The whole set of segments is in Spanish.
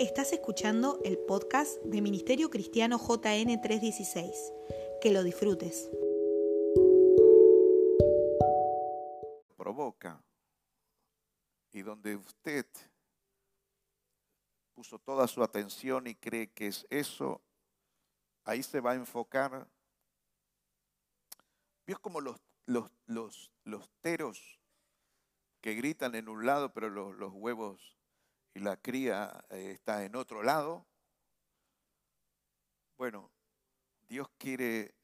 Estás escuchando el podcast de Ministerio Cristiano JN 316. Que lo disfrutes. Provoca. Y donde usted puso toda su atención y cree que es eso, ahí se va a enfocar. ¿Vio como los, los, los, los teros que gritan en un lado, pero los, los huevos y la cría eh, está en otro lado? Bueno, Dios quiere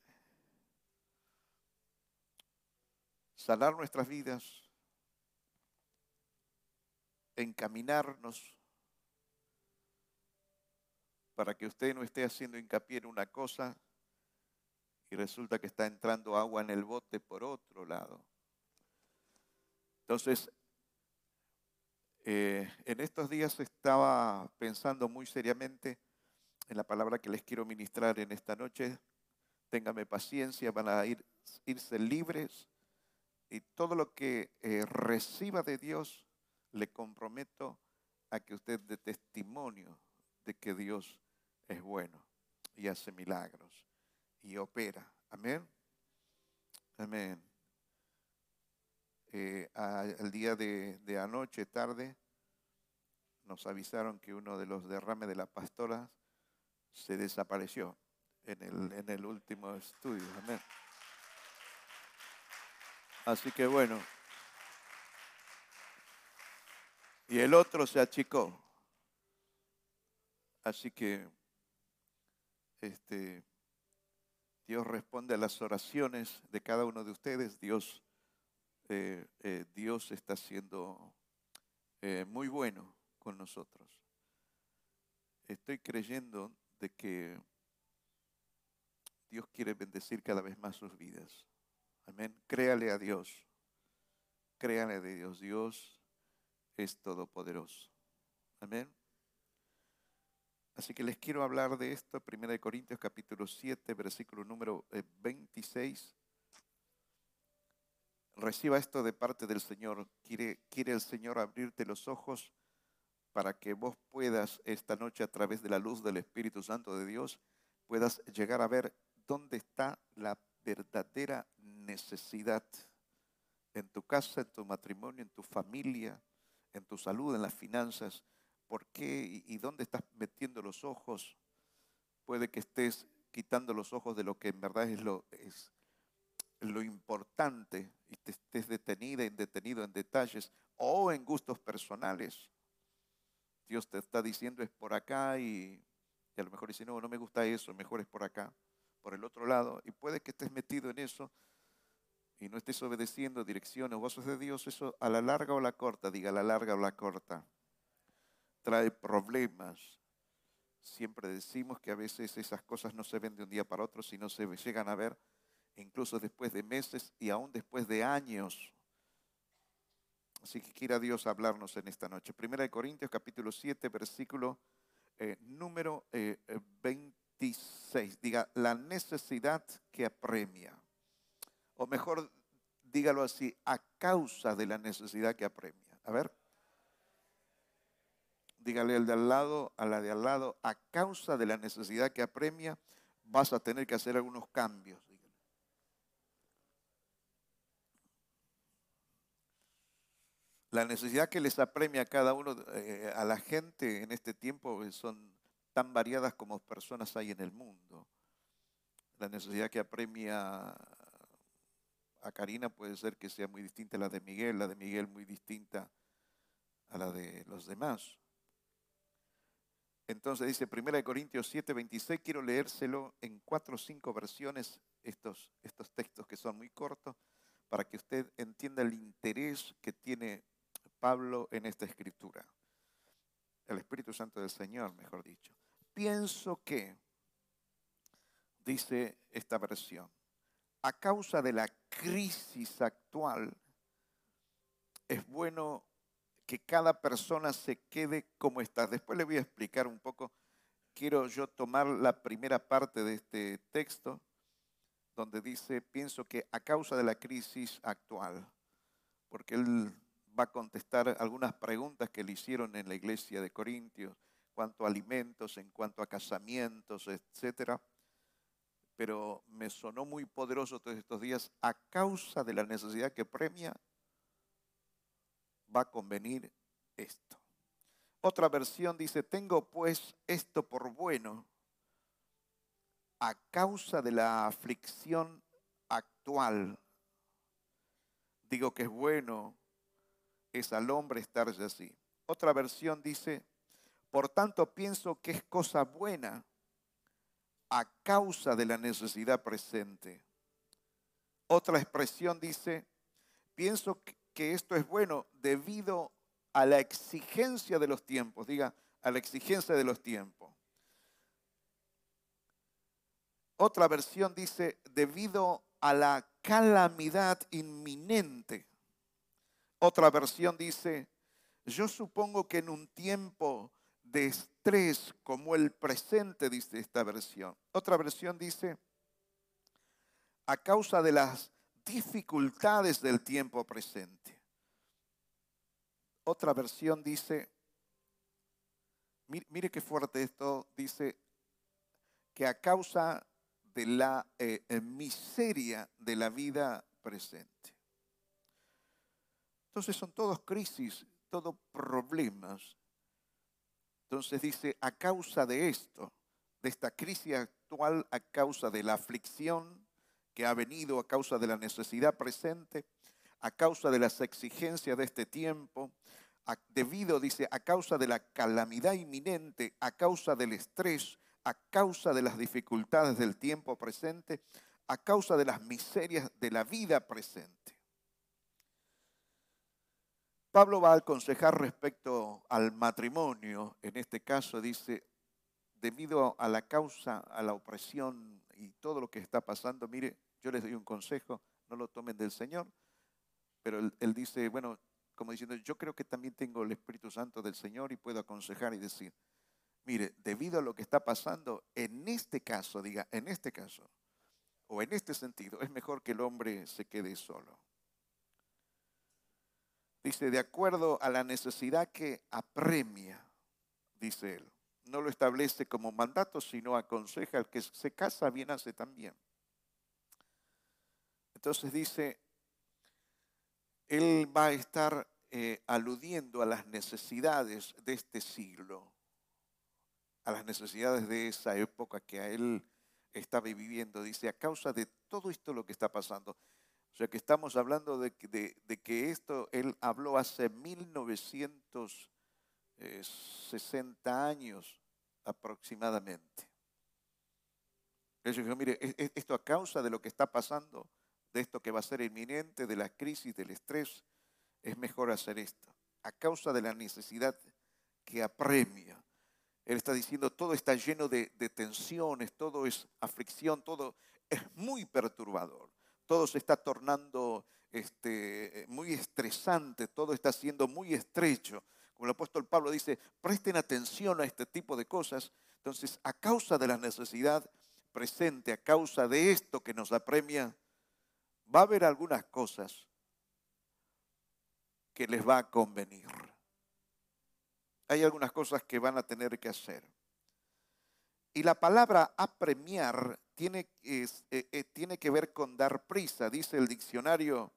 sanar nuestras vidas, encaminarnos para que usted no esté haciendo hincapié en una cosa y resulta que está entrando agua en el bote por otro lado. Entonces, eh, en estos días estaba pensando muy seriamente en la palabra que les quiero ministrar en esta noche. Téngame paciencia, van a ir, irse libres y todo lo que eh, reciba de Dios le comprometo a que usted dé testimonio de que Dios es bueno y hace milagros y opera. Amén. Amén. Eh, al día de, anoche, tarde, nos avisaron que uno de los derrames de la pastora se desapareció en el, en el último estudio. Amén. Así que bueno. Y el otro se achicó. Así que este, Dios responde a las oraciones de cada uno de ustedes. Dios, eh, eh, Dios está siendo eh, muy bueno con nosotros. Estoy creyendo de que Dios quiere bendecir cada vez más sus vidas. Amén. Créale a Dios. Créale a Dios. Dios es todopoderoso. Amén. Así que les quiero hablar de esto, 1 Corintios capítulo 7, versículo número 26. Reciba esto de parte del Señor. Quiere, quiere el Señor abrirte los ojos para que vos puedas esta noche a través de la luz del Espíritu Santo de Dios, puedas llegar a ver dónde está la verdadera necesidad en tu casa, en tu matrimonio, en tu familia, en tu salud, en las finanzas por qué y, dónde estás metiendo los ojos. Puede que estés quitando los ojos de lo que en verdad es lo, es lo importante y te estés detenida y detenido en detalles o en gustos personales. Dios te está diciendo es por acá y, y a lo mejor dice, no, no me gusta eso, mejor es por acá, por el otro lado. Y puede que estés metido en eso y no estés obedeciendo direcciones o voces de Dios, eso a la larga o la corta, diga a la larga o la corta, trae problemas. Siempre decimos que a veces esas cosas no se ven de un día para otro, sino se llegan a ver incluso después de meses y aún después de años. Así que quiera Dios hablarnos en esta noche. Primera de Corintios capítulo 7, versículo eh, número 26. Eh, Diga, la necesidad que apremia. O mejor, dígalo así, a causa de la necesidad que apremia. A ver dígale al de al lado, a la de al lado, a causa de la necesidad que apremia, vas a tener que hacer algunos cambios. La necesidad que les apremia a cada uno, eh, a la gente en este tiempo, eh, son tan variadas como personas hay en el mundo. La necesidad que apremia a Karina puede ser que sea muy distinta a la de Miguel, la de Miguel muy distinta a la de los demás. Entonces dice 1 Corintios 7, 26, quiero leérselo en cuatro o cinco versiones, estos, estos textos que son muy cortos, para que usted entienda el interés que tiene Pablo en esta escritura. El Espíritu Santo del Señor, mejor dicho. Pienso que, dice esta versión, a causa de la crisis actual, es bueno que cada persona se quede como está. Después le voy a explicar un poco. Quiero yo tomar la primera parte de este texto, donde dice, pienso que a causa de la crisis actual, porque él va a contestar algunas preguntas que le hicieron en la iglesia de Corintios, cuanto a alimentos, en cuanto a casamientos, etcétera. Pero me sonó muy poderoso todos estos días a causa de la necesidad que premia va a convenir esto. Otra versión dice, tengo pues esto por bueno a causa de la aflicción actual. Digo que es bueno, es al hombre estarse así. Otra versión dice, por tanto pienso que es cosa buena a causa de la necesidad presente. Otra expresión dice, pienso que esto es bueno debido a la exigencia de los tiempos, diga, a la exigencia de los tiempos. Otra versión dice, debido a la calamidad inminente. Otra versión dice, yo supongo que en un tiempo de estrés como el presente, dice esta versión. Otra versión dice, a causa de las dificultades del tiempo presente. Otra versión dice, mire, qué fuerte esto, dice que a causa de la eh, eh, miseria de la vida presente. Entonces son todos crisis, todos problemas. Entonces dice, a causa de esto, de esta crisis actual, a causa de la aflicción que ha venido, a causa de la necesidad presente, a causa de las exigencias de este tiempo, debido, dice, a causa de la calamidad inminente, a causa del estrés, a causa de las dificultades del tiempo presente, a causa de las miserias de la vida presente. Pablo va a aconsejar respecto al matrimonio, en este caso dice, debido a la causa, a la opresión y todo lo que está pasando, mire, yo les doy un consejo, no lo tomen del Señor, pero él, él dice, bueno, como diciendo, yo creo que también tengo el Espíritu Santo del Señor y puedo aconsejar y decir, mire, debido a lo que está pasando, en este caso, diga, en este caso, o en este sentido, es mejor que el hombre se quede solo. Dice, de acuerdo a la necesidad que apremia, dice él. No lo establece como mandato, sino aconseja al que se casa bien hace también. Entonces dice, él va a estar eh, aludiendo a las necesidades de este siglo, a las necesidades de esa época que a él estaba viviendo. Dice, a causa de todo esto lo que está pasando. O sea que estamos hablando de, que esto él habló hace 1960 años aproximadamente. Él dijo, mire, e, e, esto a causa de lo que está pasando, de esto que va a ser inminente, de la crisis, del estrés, es mejor hacer esto. A causa de la necesidad que apremia. Él está diciendo, todo está lleno de, tensiones, todo es aflicción, todo es muy perturbador. Todo se está tornando este, muy estresante, todo está siendo muy estrecho. Como el apóstol Pablo dice, presten atención a este tipo de cosas. Entonces, a causa de la necesidad presente, a causa de esto que nos apremia, va a haber algunas cosas que les va a convenir. Hay algunas cosas que van a tener que hacer. Y la palabra apremiar tiene, eh, eh, tiene que ver con dar prisa, dice el diccionario.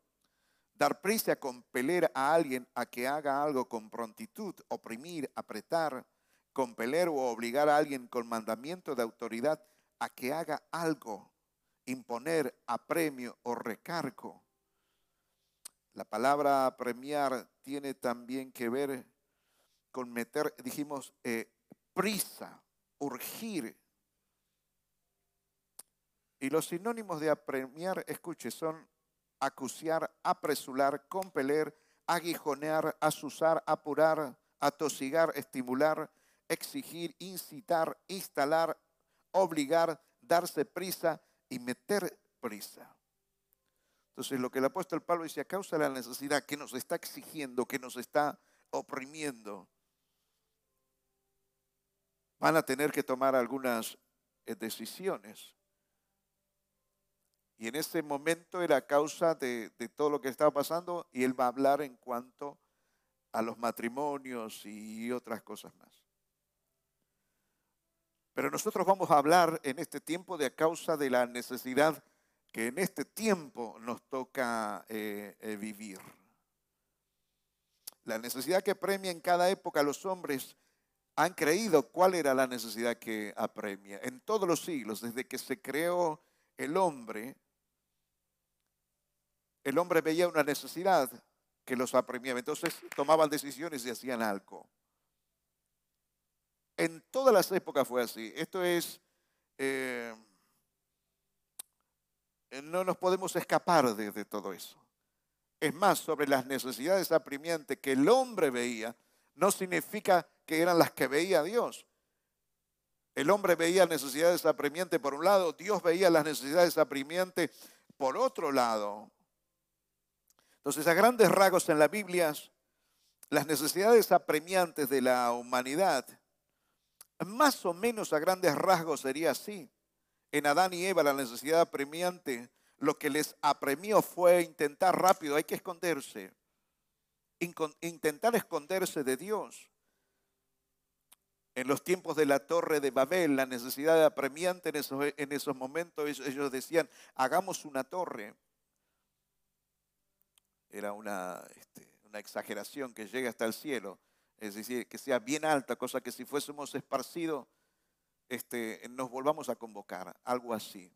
Dar prisa, compeler a alguien a que haga algo con prontitud, oprimir, apretar, compeler o obligar a alguien con mandamiento de autoridad a que haga algo, imponer apremio o recargo. La palabra premiar tiene también que ver con meter, dijimos, eh, prisa, urgir. Y los sinónimos de apremiar, escuche, son acuciar, apresurar, compeler, aguijonear, asusar, apurar, atosigar, estimular, exigir, incitar, instalar, obligar, darse prisa y meter prisa. Entonces, lo que el apóstol Pablo dice, a causa de la necesidad que nos está exigiendo, que nos está oprimiendo, van a tener que tomar algunas eh, decisiones. Y en ese momento era causa de, todo lo que estaba pasando y él va a hablar en cuanto a los matrimonios y otras cosas más. Pero nosotros vamos a hablar en este tiempo de a causa de la necesidad que en este tiempo nos toca eh, eh, vivir. La necesidad que premia en cada época los hombres han creído cuál era la necesidad que apremia. En todos los siglos, desde que se creó el hombre, el hombre veía una necesidad que los apremiaba. Entonces tomaban decisiones y hacían algo. En todas las épocas fue así. Esto es, eh, no nos podemos escapar de, todo eso. Es más, sobre las necesidades apremiantes que el hombre veía, no significa que eran las que veía Dios. El hombre veía necesidades apremiantes por un lado, Dios veía las necesidades apremiantes por otro lado. Entonces, a grandes rasgos en la Biblia, las necesidades apremiantes de la humanidad, más o menos a grandes rasgos sería así. En Adán y Eva la necesidad apremiante, lo que les apremió fue intentar rápido, hay que esconderse, intentar esconderse de Dios. En los tiempos de la torre de Babel, la necesidad apremiante en esos, en esos momentos, ellos decían, hagamos una torre era una, este, una exageración que llegue hasta el cielo, es decir, que sea bien alta, cosa que si fuésemos esparcidos, este, nos volvamos a convocar, algo así.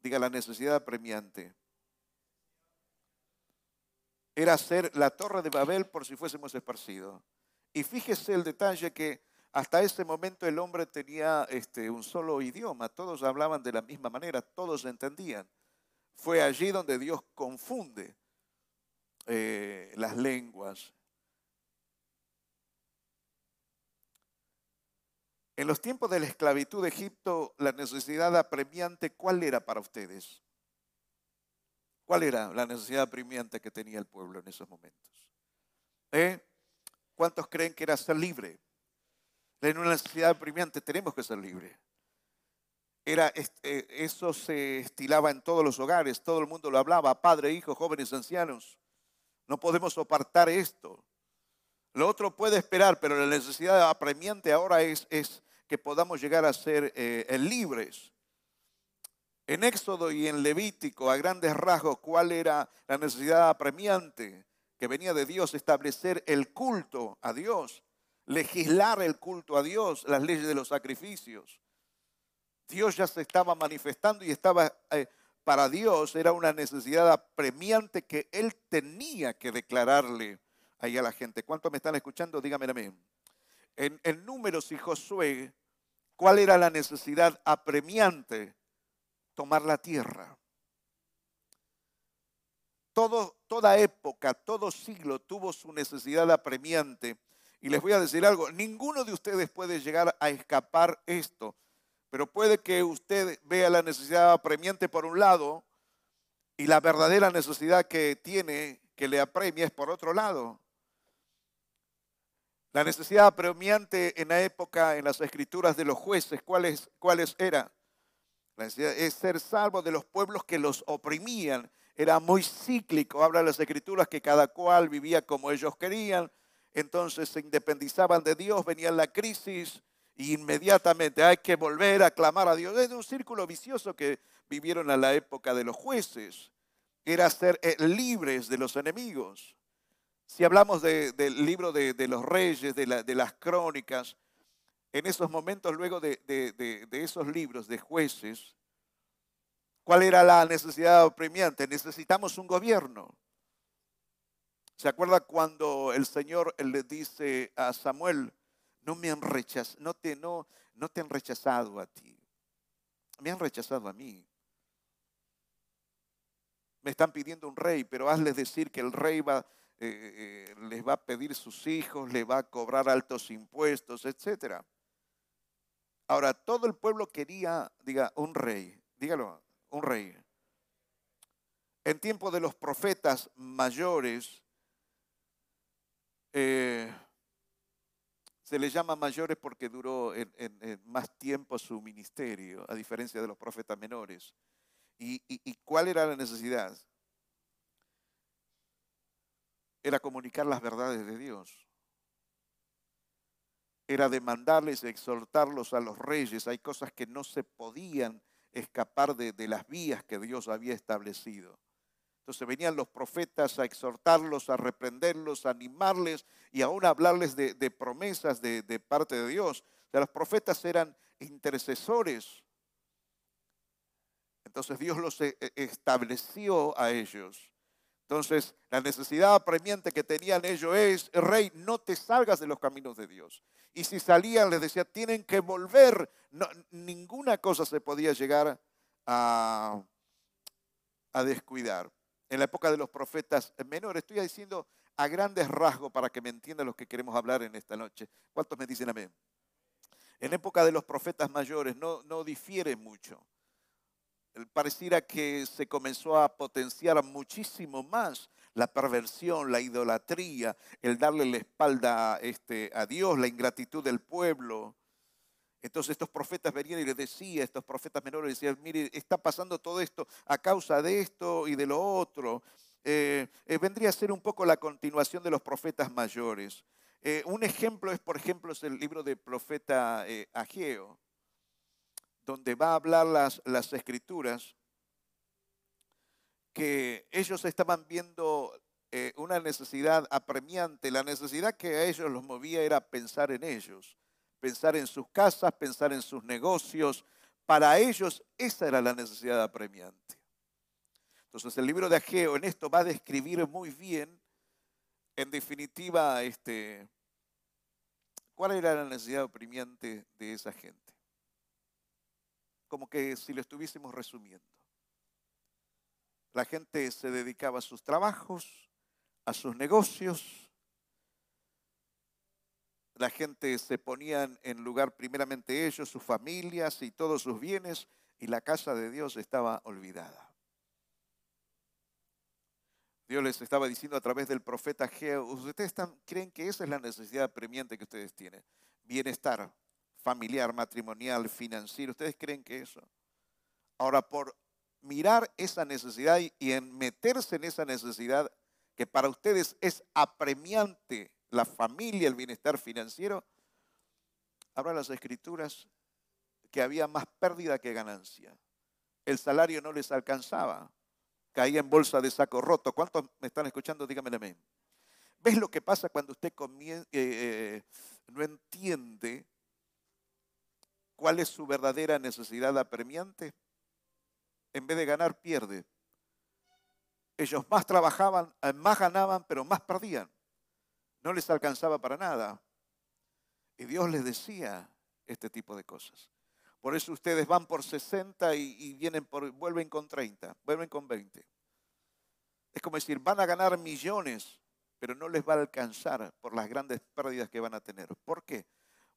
Diga la necesidad apremiante. Era hacer la torre de Babel por si fuésemos esparcidos. Y fíjese el detalle que hasta ese momento el hombre tenía este, un solo idioma, todos hablaban de la misma manera, todos entendían. Fue allí donde Dios confunde eh, las lenguas. En los tiempos de la esclavitud de Egipto, la necesidad apremiante, ¿cuál era para ustedes? ¿Cuál era la necesidad apremiante que tenía el pueblo en esos momentos? ¿Eh? ¿Cuántos creen que era ser libre? En una necesidad apremiante tenemos que ser libres. Era, eh, eso se estilaba en todos los hogares, todo el mundo lo hablaba, padre, hijo, jóvenes, ancianos. No podemos apartar esto. Lo otro puede esperar, pero la necesidad apremiante ahora es, que podamos llegar a ser eh, libres. En Éxodo y en Levítico, a grandes rasgos, ¿cuál era la necesidad apremiante que venía de Dios? Establecer el culto a Dios, legislar el culto a Dios, las leyes de los sacrificios. Dios ya se estaba manifestando y estaba, eh, para Dios era una necesidad apremiante que Él tenía que declararle ahí a la gente. ¿Cuántos me están escuchando? Dígame amén. En, en Números y Josué, ¿cuál era la necesidad apremiante? Tomar la tierra. Todo, toda época, todo siglo tuvo su necesidad apremiante. Y les voy a decir algo, ninguno de ustedes puede llegar a escapar esto. Pero puede que usted vea la necesidad apremiante por un lado y la verdadera necesidad que tiene que le apremia es por otro lado. La necesidad apremiante en la época, en las escrituras de los jueces, ¿cuáles, cuáles era? La necesidad es ser salvo de los pueblos que los oprimían. Era muy cíclico. Habla las escrituras que cada cual vivía como ellos querían. Entonces se independizaban de Dios, venía la crisis, inmediatamente hay que volver a clamar a Dios. Es un círculo vicioso que vivieron a la época de los jueces. Era ser eh, libres de los enemigos. Si hablamos del libro de, los reyes, de, las crónicas, en esos momentos, luego de, esos libros de jueces, ¿cuál era la necesidad apremiante? Necesitamos un gobierno. ¿Se acuerda cuando el Señor le dice a Samuel, no me han rechazado, no te, no, no te han rechazado a ti, me han rechazado a mí. Me están pidiendo un rey, pero hazles decir que el rey va, eh, eh, les va a pedir sus hijos, le va a cobrar altos impuestos, etc. Ahora, todo el pueblo quería, diga, un rey, dígalo, un rey. En tiempo de los profetas mayores, eh, se le llama mayores porque duró más tiempo su ministerio, a diferencia de los profetas menores. ¿Y, y cuál era la necesidad? Era comunicar las verdades de Dios. era demandarles, exhortarlos a los reyes. Hay cosas que no se podían escapar de las vías que Dios había establecido. Entonces venían los profetas a exhortarlos, a reprenderlos, a animarles y aún a hablarles de, promesas de, parte de Dios. O los profetas eran intercesores. Entonces Dios los e, e, estableció a ellos. Entonces, la necesidad apremiante que tenían ellos es, rey, no te salgas de los caminos de Dios. Y si salían, les decía, tienen que volver. ninguna cosa se podía llegar a descuidar en la época de los profetas menores. Estoy diciendo a grandes rasgos para que me entiendan los que queremos hablar en esta noche. ¿Cuántos me dicen amén? En época de los profetas mayores no, no difiere mucho. Pareciera que se comenzó a potenciar muchísimo más la perversión, la idolatría, el darle la espalda este, a Dios, la ingratitud del pueblo, entonces estos profetas venían y les decía, estos profetas menores decían, mire, está pasando todo esto a causa de esto y de lo otro. Eh, eh, vendría a ser un poco la continuación de los profetas mayores. Eh, un ejemplo es, por ejemplo, es el libro del profeta Ageo, donde va a hablar las, las escrituras, que ellos estaban viendo una necesidad apremiante. La necesidad que a ellos los movía era pensar en ellos pensar en sus casas, pensar en sus negocios. Para ellos esa era la necesidad apremiante. Entonces el libro de Ageo en esto va a describir muy bien, en definitiva, este, cuál era la necesidad apremiante de esa gente. Como que si lo estuviésemos resumiendo. La gente se dedicaba a sus trabajos, a sus negocios, la gente se ponía en lugar primeramente ellos, sus familias y todos sus bienes, y la casa de Dios estaba olvidada. Dios les estaba diciendo a través del profeta Geo, ustedes creen que esa es la necesidad premiante que ustedes tienen, bienestar familiar, matrimonial, financiero, ¿ustedes creen que eso? Ahora, por mirar esa necesidad y en meterse en esa necesidad que para ustedes es apremiante la familia, el bienestar financiero, habla las escrituras que había más pérdida que ganancia. El salario no les alcanzaba, caía en bolsa de saco roto. ¿Cuántos me están escuchando? Díganme amén. ¿Ves lo que pasa cuando usted eh, eh, no entiende cuál es su verdadera necesidad apremiante? En vez de ganar, pierde. Ellos más trabajaban, eh, más ganaban, pero más perdían no les alcanzaba para nada. Y Dios les decía este tipo de cosas. Por eso ustedes van por 60 y, vienen por, vuelven con 30, vuelven con 20. Es como decir, van a ganar millones, pero no les va a alcanzar por las grandes pérdidas que van a tener. ¿Por qué?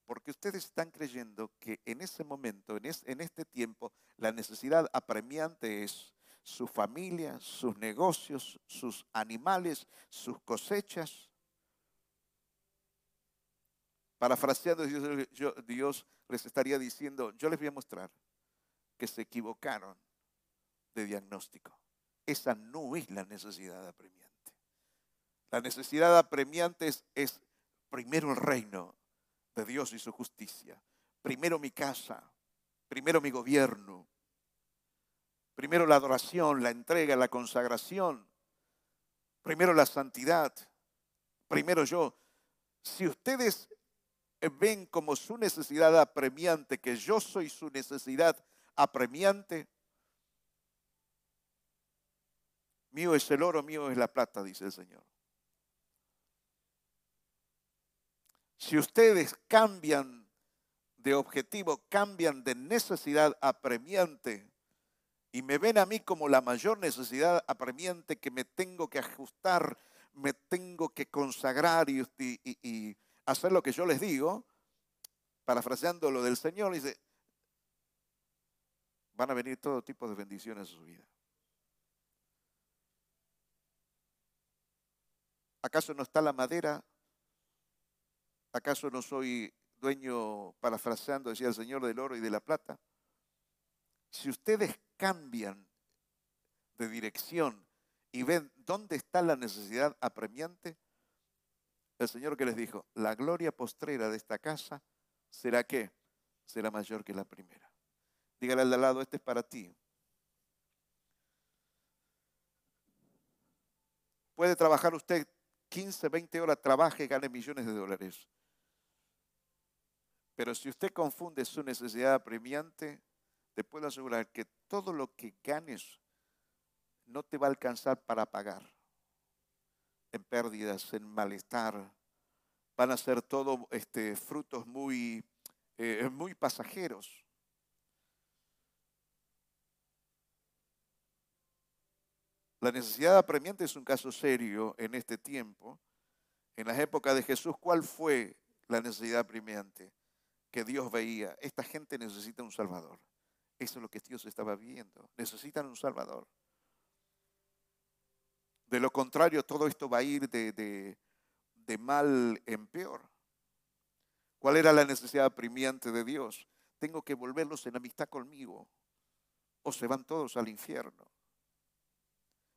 Porque ustedes están creyendo que en ese momento, en, en este tiempo, la necesidad apremiante es su familia, sus negocios, sus animales, sus cosechas, Parafraseando, Dios, les estaría diciendo, yo les voy a mostrar que se equivocaron de diagnóstico. Esa no es la necesidad apremiante. La necesidad apremiante es, es primero el reino de Dios y su justicia. Primero mi casa, primero mi gobierno, primero la adoración, la entrega, la consagración, primero la santidad, primero yo. Si ustedes ven como su necesidad apremiante, que yo soy su necesidad apremiante. Mío es el oro, mío es la plata, dice el Señor. Si ustedes cambian de objetivo, cambian de necesidad apremiante y me ven a mí como la mayor necesidad apremiante que me tengo que ajustar, me tengo que consagrar y, y hacer lo que yo les digo, parafraseando lo del Señor, dice, van a venir todo tipo de bendiciones a su vida. ¿Acaso no está la madera? ¿Acaso no soy dueño, parafraseando, decía el Señor, del oro y de la plata? Si ustedes cambian de dirección y ven dónde está la necesidad apremiante, el Señor que les dijo, la gloria postrera de esta casa será qué? Será mayor que la primera. Dígale al de al lado, este es para ti. Puede trabajar usted 15, 20 horas, trabaje y gane millones de dólares. Pero si usted confunde su necesidad apremiante, te puedo asegurar que todo lo que ganes no te va a alcanzar para pagar. En pérdidas, en malestar, van a ser todos este, frutos muy, eh, muy pasajeros. La necesidad apremiante es un caso serio en este tiempo. En las épocas de Jesús, ¿cuál fue la necesidad apremiante? Que Dios veía, esta gente necesita un Salvador. Eso es lo que Dios estaba viendo. Necesitan un Salvador. De lo contrario, todo esto va a ir de, mal en peor. ¿Cuál era la necesidad apremiante de Dios? Tengo que volverlos en amistad conmigo o se van todos al infierno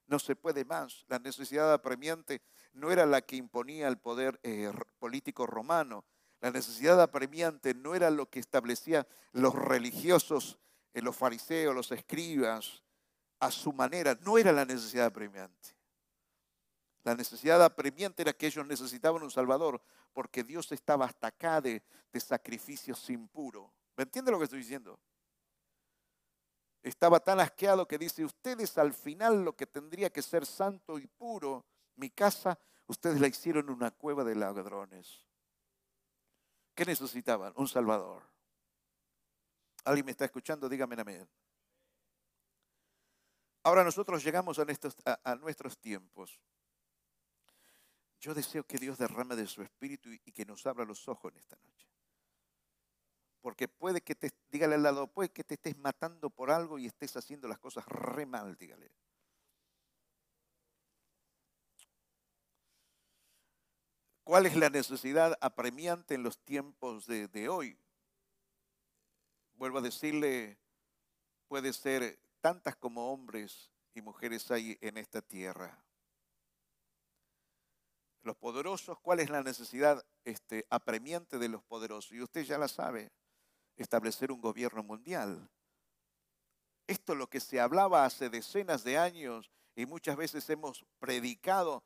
no se puede más. La necesidad apremiante no era la que imponía el poder eh, político romano. La necesidad apremiante no era lo que establecía los religiosos, eh, los fariseos, los escribas, a su manera. No era la necesidad apremiante. La necesidad apremiante era que ellos necesitaban un Salvador, porque Dios estaba hasta acá de, sacrificios impuros. ¿Me entiende lo que estoy diciendo? estaba tan asqueado que dice, ustedes al final lo que tendría que ser santo y puro, mi casa, ustedes la hicieron una cueva de ladrones. ¿Qué necesitaban? Un Salvador. ¿Alguien me está escuchando? Dígame amén. Ahora nosotros llegamos a, nuestros tiempos. Yo deseo que Dios derrame de su espíritu y que nos abra los ojos en esta noche. Porque puede que te, dígale al lado, puede que te estés matando por algo y estés haciendo las cosas re mal, dígale. ¿Cuál es la necesidad apremiante en los tiempos de, de hoy? Vuelvo a decirle, puede ser tantas como hombres y mujeres hay en esta tierra. Los poderosos, ¿cuál es la necesidad este, apremiante de los poderosos? Y usted ya la sabe establecer un gobierno mundial. Esto es lo que se hablaba hace decenas de años y muchas veces hemos predicado.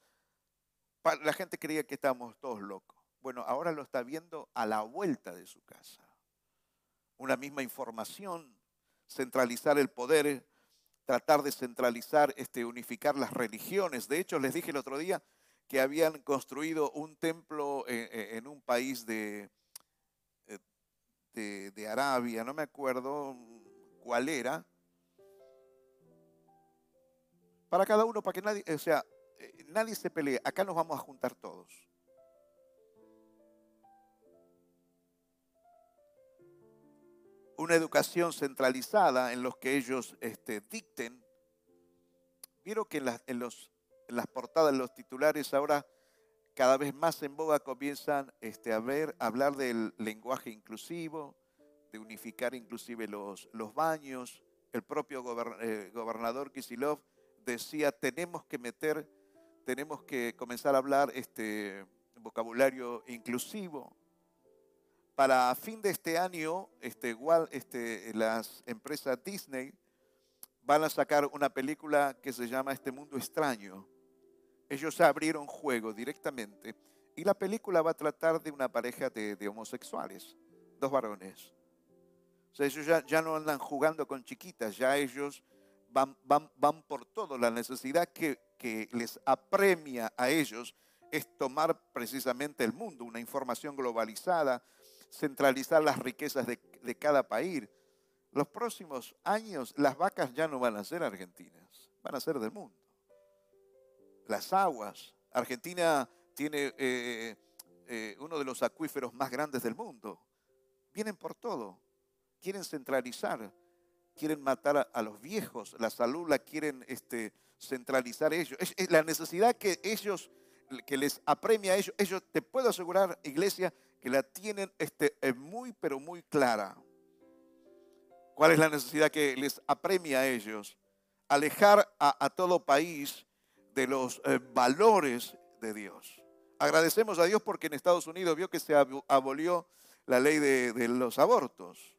La gente creía que estábamos todos locos. Bueno, ahora lo está viendo a la vuelta de su casa. Una misma información, centralizar el poder, tratar de centralizar, este, unificar las religiones. De hecho, les dije el otro día que habían construido un templo eh, eh, en un país de, de, Arabia, no me acuerdo cuál era, para cada uno, para que nadie, o sea, eh, nadie se pelee, acá nos vamos a juntar todos. Una educación centralizada en los que ellos este, dicten. Vieron que en, los, las portadas, los titulares ahora cada vez más en boga comienzan este, a, ver, hablar del lenguaje inclusivo, de unificar inclusive los, los baños. El propio eh, gobernador Kisilov decía, tenemos que meter, tenemos que comenzar a hablar este vocabulario inclusivo. Para fin de este año, este, igual, este, las empresas Disney van a sacar una película que se llama Este Mundo Extraño ellos abrieron juego directamente y la película va a tratar de una pareja de, homosexuales, dos varones. O sea, ellos ya, no andan jugando con chiquitas, ya ellos van, van, van por todo. La necesidad que, les apremia a ellos es tomar precisamente el mundo, una información globalizada, centralizar las riquezas de, de cada país. Los próximos años las vacas ya no van a ser argentinas, van a ser del mundo las aguas. Argentina tiene eh, eh, uno de los acuíferos más grandes del mundo. Vienen por todo. Quieren centralizar. Quieren matar a, los viejos. La salud la quieren este, centralizar ellos. Es, la necesidad que ellos, que les apremia a ellos. Ellos, te puedo asegurar, iglesia, que la tienen este, muy, pero muy clara. ¿Cuál es la necesidad que les apremia a ellos? Alejar a todo país de los eh, valores de Dios. Agradecemos a Dios porque en Estados Unidos vio que se abolió la ley de, los abortos.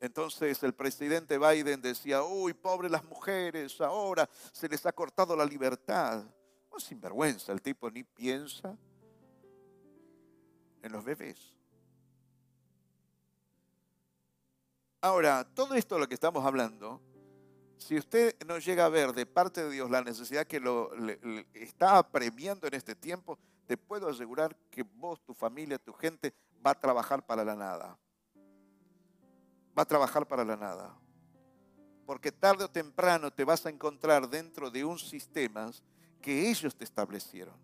Entonces el presidente Biden decía, uy, pobres las mujeres, ahora se les ha cortado la libertad. sin sinvergüenza, el tipo ni piensa en los bebés. Ahora, todo esto de lo que estamos hablando, si usted no llega a ver de parte de Dios la necesidad que lo está apremiando en este tiempo, te puedo asegurar que vos, tu familia, tu gente va a trabajar para la nada va a trabajar para la nada. Porque tarde o temprano te vas a encontrar dentro de un sistema que ellos te establecieron.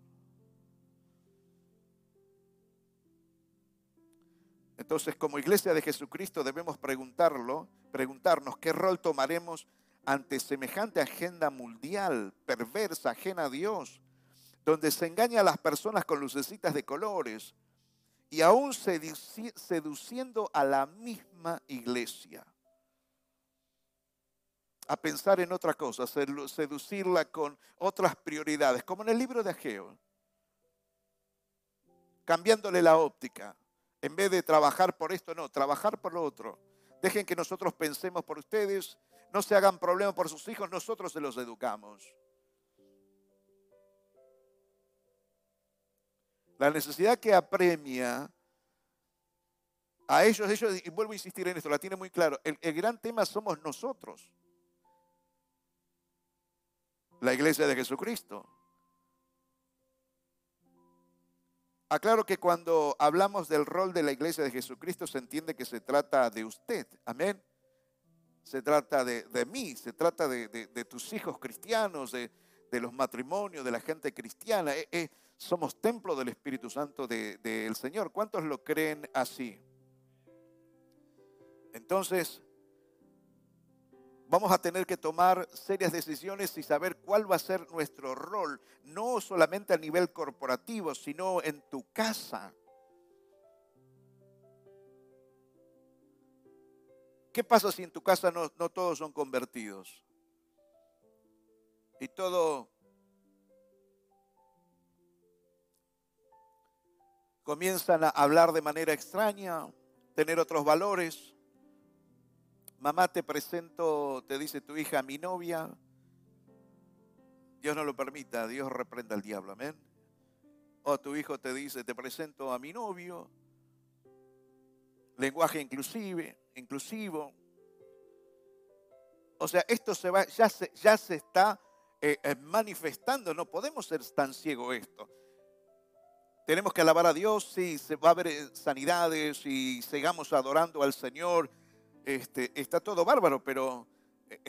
Entonces, como iglesia de Jesucristo debemos preguntarlo, preguntarnos qué rol tomaremos ante semejante agenda mundial, perversa, ajena a Dios, donde se engaña a las personas con lucecitas de colores, y aún seduciendo a la misma iglesia a pensar en otra cosa, seducirla con otras prioridades, como en el libro de Ageo, cambiándole la óptica. En vez de trabajar por esto, no, trabajar por lo otro. Dejen que nosotros pensemos por ustedes, no se hagan problemas por sus hijos, nosotros se los educamos. La necesidad que apremia a ellos, ellos, y vuelvo a insistir en esto, la tiene muy claro, el, el gran tema somos nosotros, la iglesia de Jesucristo. Aclaro que cuando hablamos del rol de la iglesia de Jesucristo se entiende que se trata de usted, amén. Se trata de, mí, se trata de, tus hijos cristianos, de, los matrimonios, de la gente cristiana. Eh, eh, somos templo del Espíritu Santo del Señor. ¿Cuántos lo creen así? Entonces, vamos a tener que tomar serias decisiones y saber cuál va a ser nuestro rol, no solamente a nivel corporativo, sino en tu casa. ¿Qué pasa si en tu casa no, todos son convertidos? Y todo comienzan a hablar de manera extraña, tener otros valores. Mamá, te presento, te dice tu hija, mi novia. Dios no lo permita, Dios reprenda al diablo, amén. O tu hijo te dice, te presento a mi novio. Lenguaje inclusive, inclusivo. O sea, esto se va, ya se, ya se está eh, eh, manifestando. No podemos ser tan ciegos esto. Tenemos que alabar a Dios, sí, se va a haber eh, sanidades y sigamos adorando al Señor. Este, está todo bárbaro, pero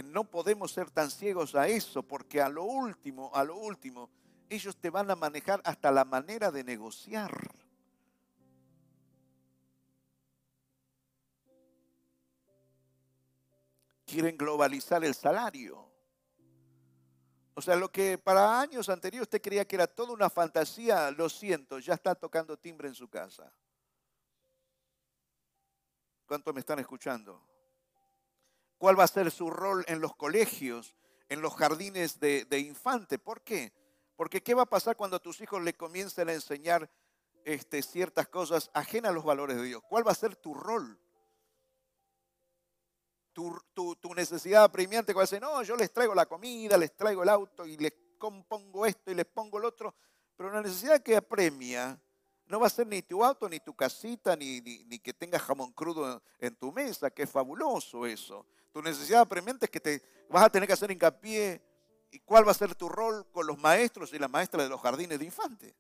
no podemos ser tan ciegos a eso, porque a lo último, a lo último, ellos te van a manejar hasta la manera de negociar. Quieren globalizar el salario. O sea, lo que para años anteriores usted creía que era toda una fantasía, lo siento, ya está tocando timbre en su casa. ¿Cuántos me están escuchando? ¿Cuál va a ser su rol en los colegios, en los jardines de, de infante? ¿Por qué? Porque ¿qué va a pasar cuando a tus hijos le comiencen a enseñar este, ciertas cosas ajenas a los valores de Dios? ¿Cuál va a ser tu rol? Tu, necesidad apremiante cuando dice, no, yo les traigo la comida, les traigo el auto y les compongo esto y les pongo el otro, pero la necesidad que apremia no va a ser ni tu auto, ni tu casita, ni, ni, que tengas jamón crudo en, tu mesa, que es fabuloso eso. Tu necesidad apremiante es que te vas a tener que hacer hincapié y cuál va a ser tu rol con los maestros y las maestras de los jardines de infantes.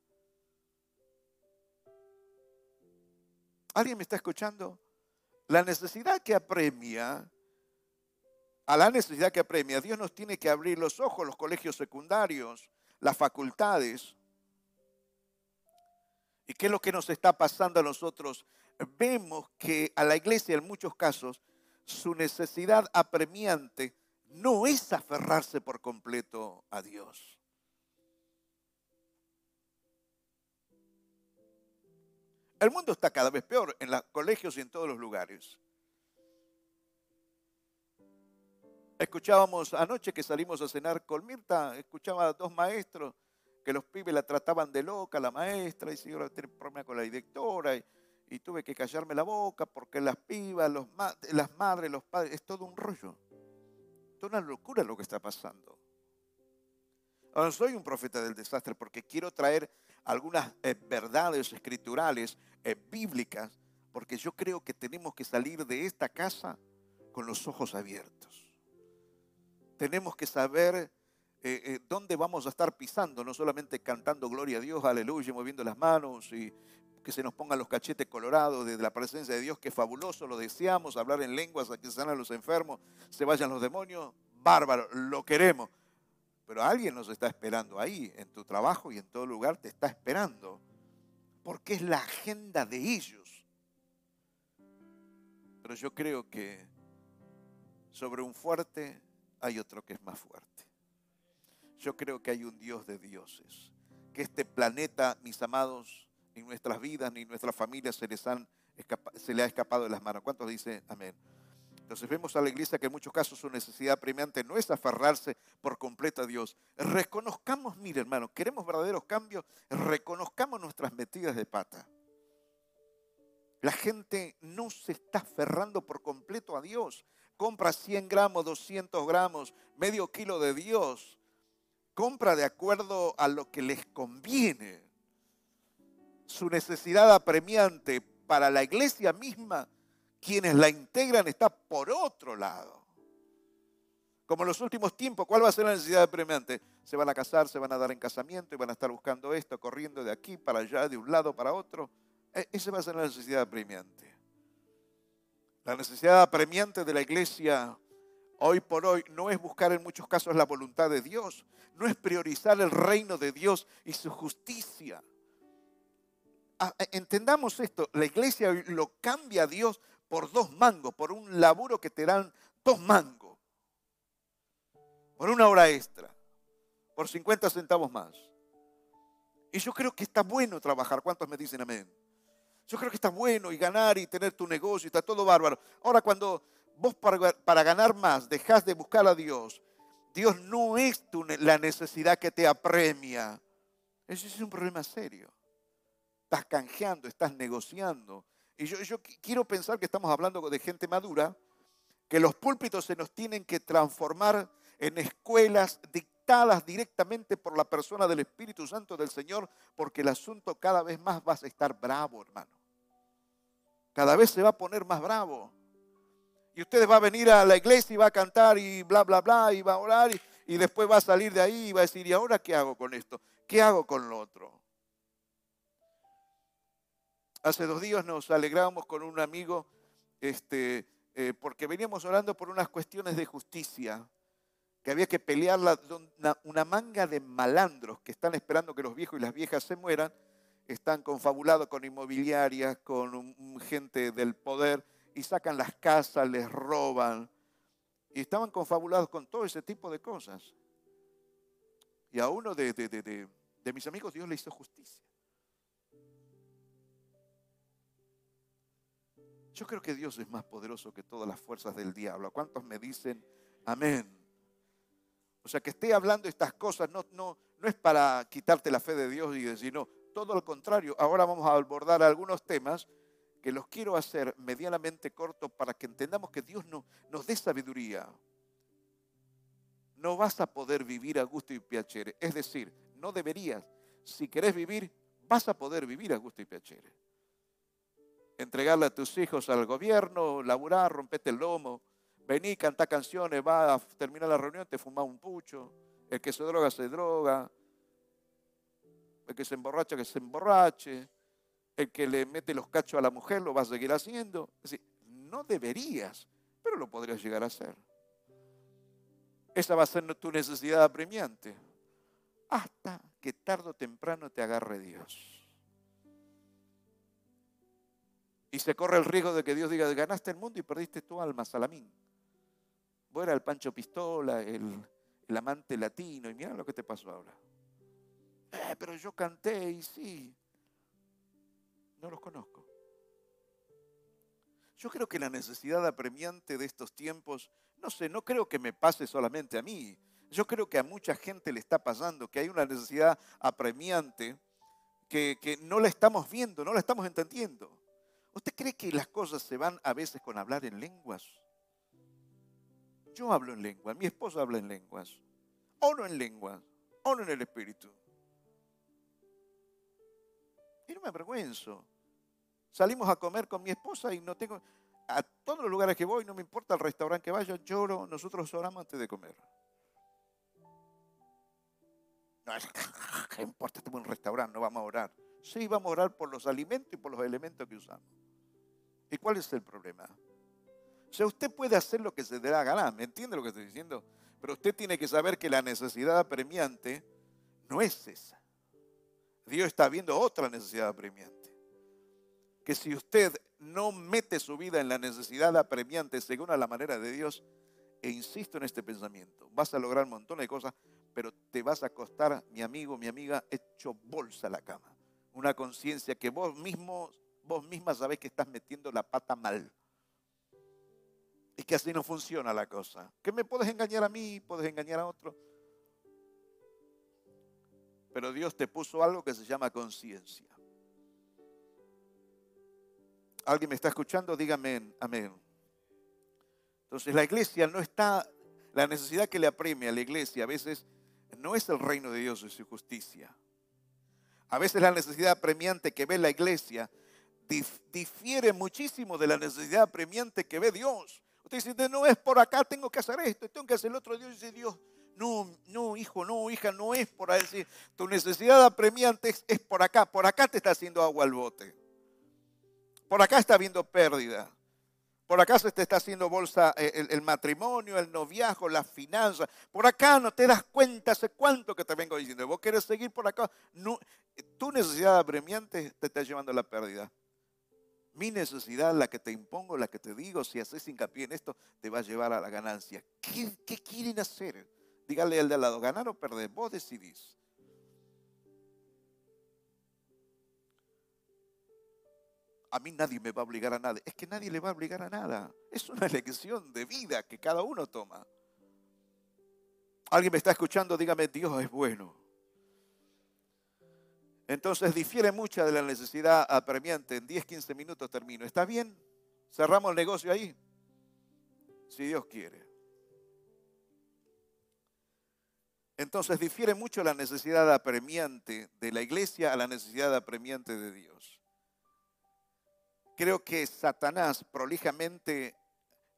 ¿Alguien me está escuchando? La necesidad que apremia a la necesidad que apremia. Dios nos tiene que abrir los ojos, los colegios secundarios, las facultades. ¿Y qué es lo que nos está pasando a nosotros? Vemos que a la iglesia en muchos casos su necesidad apremiante no es aferrarse por completo a Dios. El mundo está cada vez peor en los colegios y en todos los lugares. Escuchábamos anoche que salimos a cenar con Mirta, escuchaba a dos maestros que los pibes la trataban de loca, la maestra, y si ahora tiene problemas con la directora, y tuve que callarme la boca porque las pibas, las madres, los padres, es todo un rollo. Es una locura lo que está pasando. Ahora, soy un profeta del desastre porque quiero traer algunas eh, verdades escriturales, eh, bíblicas, porque yo creo que tenemos que salir de esta casa con los ojos abiertos. Tenemos que saber eh, dónde vamos a estar pisando, no solamente cantando gloria a Dios, aleluya, moviendo las manos y que se nos pongan los cachetes colorados desde la presencia de Dios, que fabuloso, lo deseamos, hablar en lenguas, a que sanan los enfermos, se vayan los demonios, bárbaro, lo queremos. Pero alguien nos está esperando ahí, en tu trabajo y en todo lugar te está esperando, porque es la agenda de ellos. Pero yo creo que sobre un fuerte hay otro que es más fuerte. Yo creo que hay un Dios de dioses, que este planeta, mis amados, ni nuestras vidas, ni nuestras familias se, les han se le ha escapado de las manos. ¿Cuántos dicen amén? Entonces vemos a la iglesia que en muchos casos su necesidad premiante no es aferrarse por completo a Dios. Reconozcamos, mire hermano, queremos verdaderos cambios, reconozcamos nuestras metidas de pata. La gente no se está aferrando por completo a Dios. Compra 100 gramos, 200 gramos, medio kilo de Dios. Compra de acuerdo a lo que les conviene su necesidad apremiante para la iglesia misma, quienes la integran está por otro lado. Como en los últimos tiempos, ¿cuál va a ser la necesidad apremiante? Se van a casar, se van a dar en casamiento y van a estar buscando esto, corriendo de aquí para allá, de un lado para otro. E, esa va a ser la necesidad apremiante. La necesidad apremiante de la iglesia hoy por hoy no es buscar en muchos casos la voluntad de Dios, no es priorizar el reino de Dios y su justicia Ah, eh, entendamos esto, la iglesia lo cambia a Dios por dos mangos, por un laburo que te dan dos mangos, por una hora extra, por 50 centavos más. Y yo creo que está bueno trabajar. ¿Cuántos me dicen amén? Yo creo que está bueno y ganar y tener tu negocio, está todo bárbaro. Ahora, cuando vos para, para ganar más dejás de buscar a Dios, Dios no es la necesidad que te apremia. Eso es un problema serio estás canjeando, estás negociando. Y yo, yo quiero pensar que estamos hablando de gente madura, que los púlpitos se nos tienen que transformar en escuelas directamente por la persona del Espíritu Santo del Señor, porque el asunto cada vez más va a estar bravo, hermano. Cada vez se va a poner más bravo. Y usted va a venir a la iglesia y va a cantar y bla, bla, bla, y va a orar y, y después va a salir de ahí y va a decir, ¿y ahora qué hago con esto? ¿Qué hago con lo otro? Hace dos días nos alegramos con un amigo este, eh, porque veníamos orando por unas cuestiones de justicia, que había que pelear una, manga de malandros que están esperando que los viejos y las viejas se mueran, están confabulados con inmobiliarias, con gente del poder, y sacan las casas, les roban, y estaban confabulados con todo ese tipo de cosas. Y a uno de, de mis amigos Dios le hizo justicia. Yo creo que Dios es más poderoso que todas las fuerzas del diablo. ¿Cuántos me dicen amén? O sea, que esté hablando estas cosas no, no, no es para quitarte la fe de Dios y decir, no, todo lo contrario. Ahora vamos a abordar algunos temas que los quiero hacer medianamente cortos para que entendamos que Dios no, nos dé sabiduría. No vas a poder vivir a gusto y piacere. Es decir, no deberías. Si querés vivir, vas a poder vivir a gusto y piacere entregarle a tus hijos al gobierno, laburar, rompete el lomo, vení, canta canciones, va a terminar la reunión, te fuma un pucho, el que se droga, se droga, el que se emborracha, que se emborrache, el que le mete los cachos a la mujer, lo va a seguir haciendo. Es decir, no deberías, pero lo podrías llegar a hacer. Esa va a ser tu necesidad apremiante. Hasta que tarde o temprano te agarre Dios. Y se corre el riesgo de que Dios diga, ganaste el mundo y perdiste tu alma, Salamín. Vos eras el Pancho Pistola, el, amante latino, y mira lo que te pasó ahora. Eh, pero yo canté y sí. No los conozco. Yo creo que la necesidad apremiante de estos tiempos, no sé, no creo que me pase solamente a mí. Yo creo que a mucha gente le está pasando, que hay una necesidad apremiante que, que no la estamos viendo, no la estamos entendiendo. ¿Usted cree que las cosas se van a veces con hablar en lenguas? Yo hablo en lenguas, mi esposa habla en lenguas. Oro en lenguas, oro en el Espíritu. Y no me avergüenzo. Salimos a comer con mi esposa y no tengo... A todos los lugares que voy, no me importa el restaurante que vaya, lloro, nosotros oramos antes de comer. No, ¿qué importa? Estamos en un restaurante, no vamos a orar. Sí, vamos a orar por los alimentos y por los elementos que usamos. ¿Y cuál es el problema? O sea, usted puede hacer lo que se dé la gana, ¿me entiende lo que estoy diciendo? Pero usted tiene que saber que la necesidad apremiante no es esa. Dios está viendo otra necesidad apremiante. Que si usted no mete su vida en la necesidad apremiante según a la manera de Dios, e insisto en este pensamiento, vas a lograr un montón de cosas, pero te vas a acostar, mi amigo, mi amiga, hecho bolsa a la cama. Una conciencia que vos mismo, vos misma sabés que estás metiendo la pata mal. Y que así no funciona la cosa. Que me puedes engañar a mí, puedes engañar a otro. Pero Dios te puso algo que se llama conciencia. ¿Alguien me está escuchando? Dígame amén. Entonces la iglesia no está, la necesidad que le apremia a la iglesia a veces no es el reino de Dios y su justicia. A veces la necesidad apremiante que ve la iglesia difiere muchísimo de la necesidad apremiante que ve Dios. Usted dice, no es por acá, tengo que hacer esto, tengo que hacer el otro. Dios dice, Dios, no, no, hijo, no, hija, no es por ahí. Decir, tu necesidad apremiante es, por acá, por acá te está haciendo agua al bote. Por acá está habiendo pérdida. Por acá se te está haciendo bolsa eh, el, matrimonio, el noviazgo, las finanzas. Por acá no te das cuenta hace cuánto que te vengo diciendo. Vos querés seguir por acá. Tu necesidad apremiante te está llevando a la pérdida. Mi necesidad, la que te impongo, la que te digo, si haces hincapié en esto, te va a llevar a la ganancia. ¿Qué, quieren hacer? Dígale al de al lado, ganar o perder, vos decidís. A mí nadie me va a obligar a nada. Es que nadie le va a obligar a nada. Es una elección de vida que cada uno toma. ¿Alguien me está escuchando? Dígame, Dios es bueno. Entonces difiere mucha de la necesidad apremiante. En 10, 15 minutos termino. ¿Está bien? Cerramos el negocio ahí. Si Dios quiere. Entonces difiere mucho la necesidad apremiante de la iglesia a la necesidad apremiante de Dios. Creo que Satanás prolijamente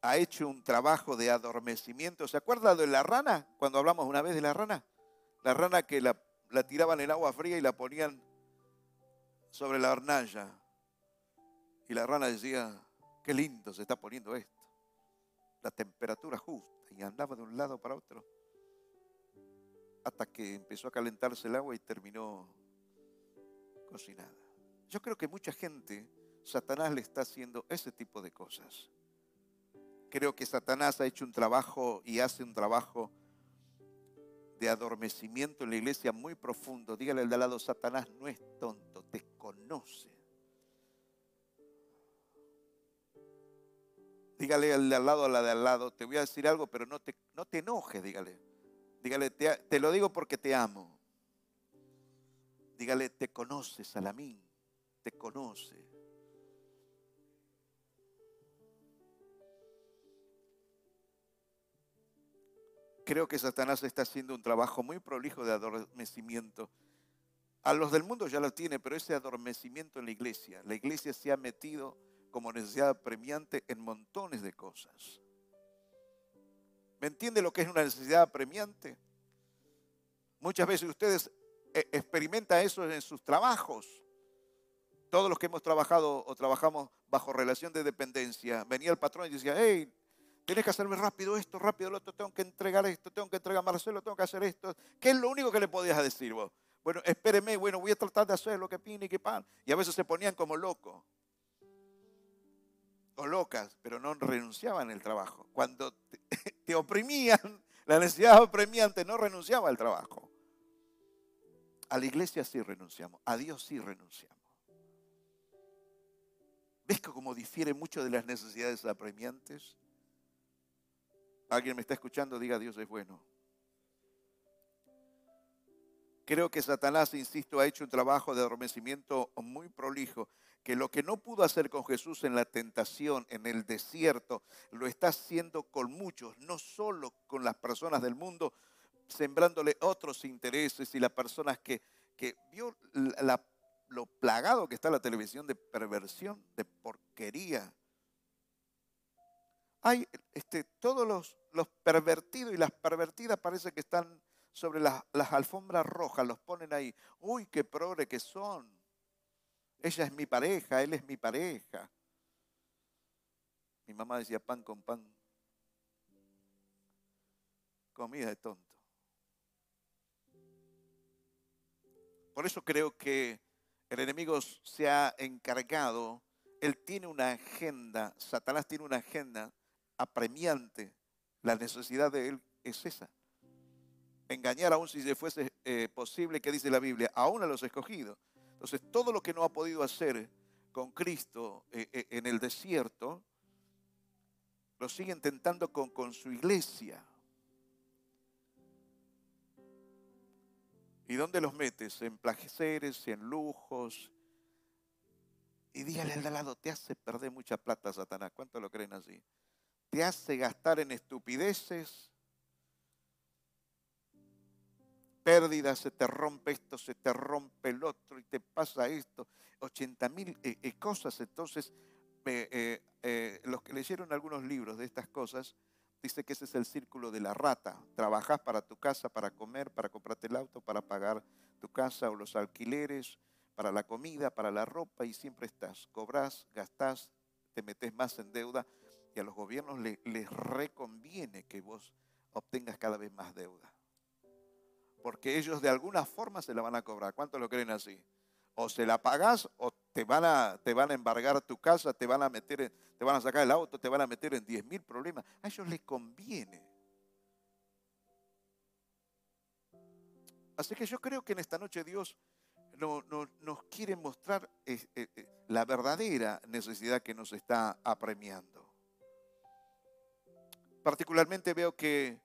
ha hecho un trabajo de adormecimiento. ¿Se acuerda de la rana? Cuando hablamos una vez de la rana. La rana que la la tiraban en agua fría y la ponían sobre la hornalla. Y la rana decía, qué lindo se está poniendo esto. La temperatura justa. Y andaba de un lado para otro. Hasta que empezó a calentarse el agua y terminó cocinada. Yo creo que mucha gente, Satanás le está haciendo ese tipo de cosas. Creo que Satanás ha hecho un trabajo y hace un trabajo de adormecimiento en la iglesia muy profundo. Dígale al de al lado, Satanás no es tonto, te conoce. Dígale al de al lado, a la de al lado, te voy a decir algo, pero no te, no te enojes, dígale. Dígale, te, te lo digo porque te amo. Dígale, te conoce, Salamín, te conoce. Creo que Satanás está haciendo un trabajo muy prolijo de adormecimiento. A los del mundo ya lo tiene, pero ese adormecimiento en la iglesia, la iglesia se ha metido como necesidad premiante en montones de cosas. ¿Me entiende lo que es una necesidad premiante? Muchas veces ustedes eh, experimentan eso en sus trabajos. Todos los que hemos trabajado o trabajamos bajo relación de dependencia, venía el patrón y decía, hey, Tienes que hacerme rápido esto, rápido lo otro, tengo que entregar esto, tengo que entregar a Marcelo, tengo que hacer esto. ¿Qué es lo único que le podías decir vos? Bueno, espéreme, bueno, voy a tratar de hacer lo que pine y que pan. Y a veces se ponían como locos o locas, pero no renunciaban al trabajo. Cuando te, oprimían, la necesidad apremiante no renunciaba al trabajo. A la iglesia sí renunciamos, a Dios sí renunciamos. ¿Ves cómo difiere mucho de las necesidades apremiantes? ¿Alguien me está escuchando? Diga Dios es bueno. Creo que Satanás, insisto, ha hecho un trabajo de adormecimiento muy prolijo, que lo que no pudo hacer con Jesús en la tentación, en el desierto, lo está haciendo con muchos, no solo con las personas del mundo, sembrándole otros intereses y las personas que, que vio lo plagado que está la televisión de perversión, de porquería. Hay este, todos los, los pervertidos y las pervertidas parece que están sobre las, las alfombras rojas, los ponen ahí. Uy, qué progre que son. Ella es mi pareja, él es mi pareja. Mi mamá decía pan con pan. Comida de tonto. Por eso creo que el enemigo se ha encargado, él tiene una agenda, Satanás tiene una agenda apremiante. La necesidad de él es esa. Engañar aún si se fuese eh, posible, que dice la Biblia, aún a los escogidos. Entonces, todo lo que no ha podido hacer con Cristo eh, eh, en el desierto, lo sigue intentando con, su iglesia. ¿Y dónde los metes? En placeres, en lujos. Y dígale al lado, te hace perder mucha plata, Satanás. ¿Cuánto lo creen así? Te hace gastar en estupideces, pérdidas, se te rompe esto, se te rompe el otro y te pasa esto. 80 mil eh, eh, cosas. Entonces, eh, los que leyeron algunos libros de estas cosas, Dice que ese es el círculo de la rata. Trabajas para tu casa, para comer, para comprarte el auto, para pagar tu casa o los alquileres, para la comida, para la ropa y siempre estás. Cobras, gastás, te metes más en deuda y a los gobiernos les, reconviene que vos obtengas cada vez más deuda. Porque ellos de alguna forma se la van a cobrar. ¿Cuántos lo creen así? O se la pagas o te van a, te van a embargar tu casa, te van a meter, te van a sacar el auto, te van a meter en 10 mil problemas. A ellos les conviene. Así que yo creo que en esta noche Dios no, nos quiere mostrar eh, eh, eh, la verdadera necesidad que nos está apremiando. Particularmente veo que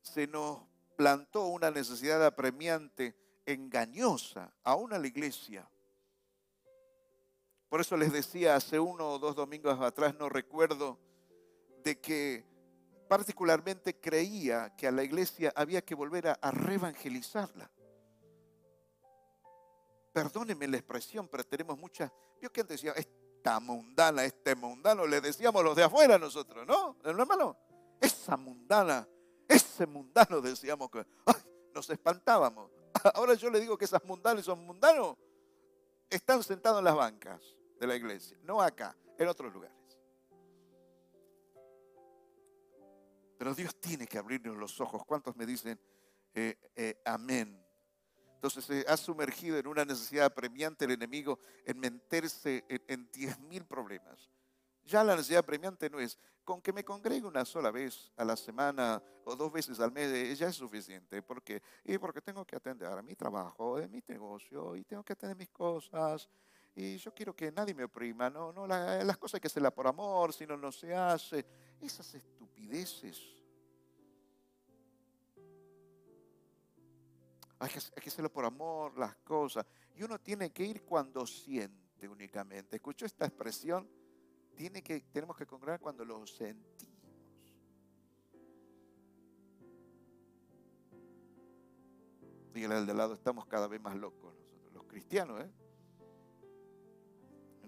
se nos plantó una necesidad apremiante, engañosa, aún a la iglesia. Por eso les decía hace uno o dos domingos atrás, no recuerdo, de que particularmente creía que a la iglesia había que volver a, reevangelizarla. Perdónenme la expresión, pero tenemos muchas. Vio que antes decía, esta mundana, este mundano, le decíamos los de afuera nosotros, ¿no? Hermano, esa mundana, ese mundano decíamos que nos espantábamos. Ahora yo le digo que esas mundanas esos mundanos están sentados en las bancas de la iglesia, no acá, en otros lugares. Pero Dios tiene que abrirnos los ojos. ¿Cuántos me dicen eh, eh, amén? Entonces se ha sumergido en una necesidad apremiante el enemigo en meterse en diez mil problemas. Ya la necesidad apremiante no es con que me congregue una sola vez a la semana o dos veces al mes, eh, ya es suficiente. ¿Por qué? Y porque tengo que atender a mi trabajo, a mi negocio, y tengo que atender mis cosas, y yo quiero que nadie me oprima, no, no, las cosas hay que hacerlas por amor, si no, no se hace. Esas estupideces. Hay que, hay hacerlo por amor, las cosas. Y uno tiene que ir cuando siente únicamente. ¿Escuchó esta expresión? Tiene que, tenemos que congregar cuando lo sentimos. Dígale al de lado, estamos cada vez más locos nosotros, los cristianos, ¿eh?